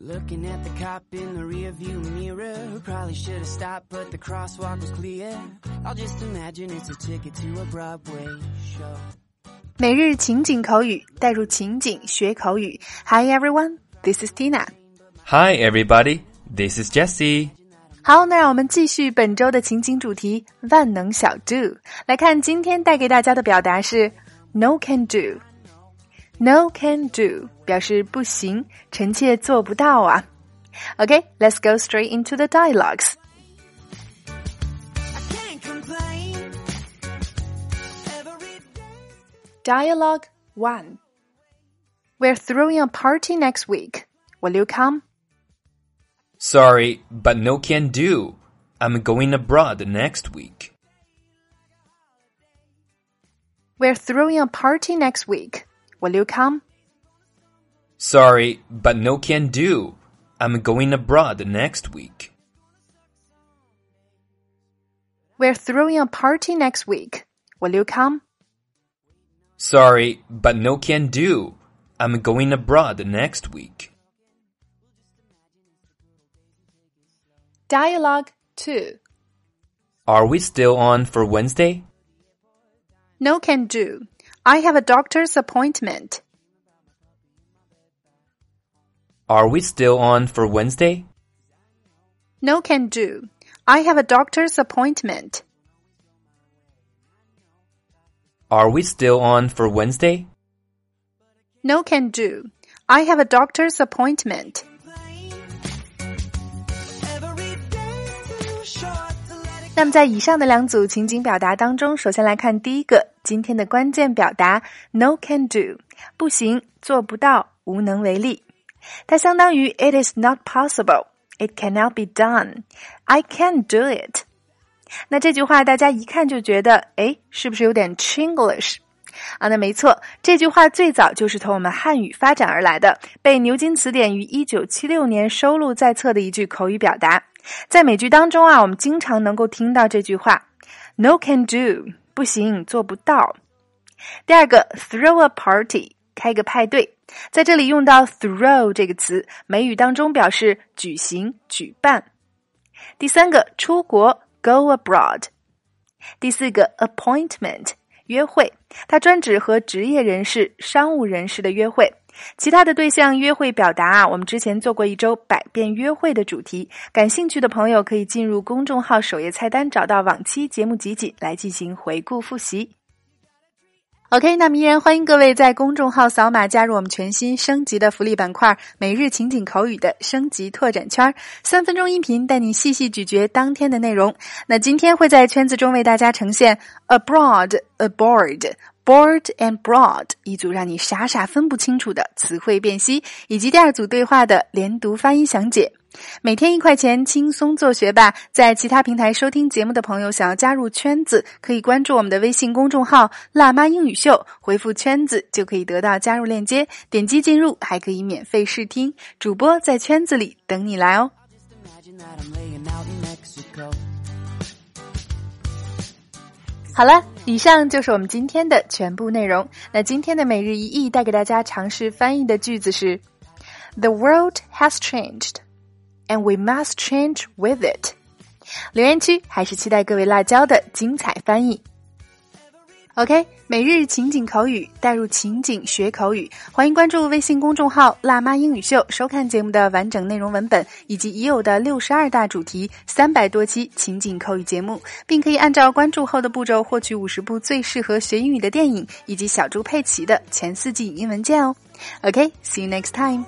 Looking at the cop in the rearview mirror, who probably should have stopped, but the crosswalk was clear. I'll just imagine it's a ticket to a Broadway show. 每日情景口语，带入情景学口语。Hi everyone, this is Tina. Hi, everybody. This is Jesse. 好，那让我们继续本周的情景主题——万能小 Do。来看今天带给大家的表达是 “No can do”。 No can do 表示不行，臣妾做不到啊。Okay, let's go straight into the dialogues. I can't complain. Every day. Dialogue 1 We're throwing a party next week. Will you come? Sorry, but no can do. I'm going abroad next week. We're throwing a party next week. Will you come? Sorry, but no can do. I'm going abroad next week. We're throwing a party next week. Will you come? Sorry, but no can do. I'm going abroad next week. Dialogue 2 Are we still on for Wednesday? No can do. I have a doctor's appointment. Are we still on for Wednesday? No can do. I have a doctor's appointment. Are we still on for Wednesday? No can do. I have a doctor's appointment. Every day's too short to let it 那么在以上的两组情景表达当中，首先来看第一个， 今天的关键表达 no can do，不行，做不到，无能为力。它相当于 it is not possible, it cannot be done, I can't do it。那这句话大家一看就觉得，哎，是不是有点 Chinglish？啊，那没错，这句话最早就是从我们汉语发展而来的，被牛津词典于一九七六年收录在册的一句口语表达。在美剧当中啊，我们经常能够听到这句话：“No can do，不行，做不到。”第二个，throw a party，开个派对，在这里用到 throw 这个词，美语当中表示举行、举办。第三个，出国，go abroad。第四个，appointment，约会，它专指和职业人士、商务人士的约会。其他的对象约会表达啊，我们之前做过一周百变约会的主题，感兴趣的朋友可以进入公众号首页菜单找到往期节目集锦来进行回顾复习。OK，那么依然欢迎各位在公众号扫码加入我们全新升级的福利板块——每日情景口语的升级拓展圈，三分钟音频带你细细咀嚼当天的内容。那今天会在圈子中为大家呈现 abroad、aboard。Bored and broad 一组让你傻傻分不清楚的词汇辨析，以及第二组对话的连读发音详解。每天一块钱，轻松做学霸。在其他平台收听节目的朋友，想要加入圈子，可以关注我们的微信公众号“辣妈英语秀”，回复“圈子”就可以得到加入链接，点击进入，还可以免费试听。主播在圈子里等你来哦。好了，以上就是我们今天的全部内容。那今天的每日一译带给大家尝试翻译的句子是：The world has changed, and we must change with it。留言区还是期待各位辣椒的精彩翻译。OK，每日情景口语带入情景学口语，欢迎关注微信公众号“辣妈英语秀”，收看节目的完整内容文本以及已有的六十二大主题、三百多期情景口语节目，并可以按照关注后的步骤获取五十部最适合学英语的电影以及小猪佩奇的前四季影音文件哦。OK，see、you next time.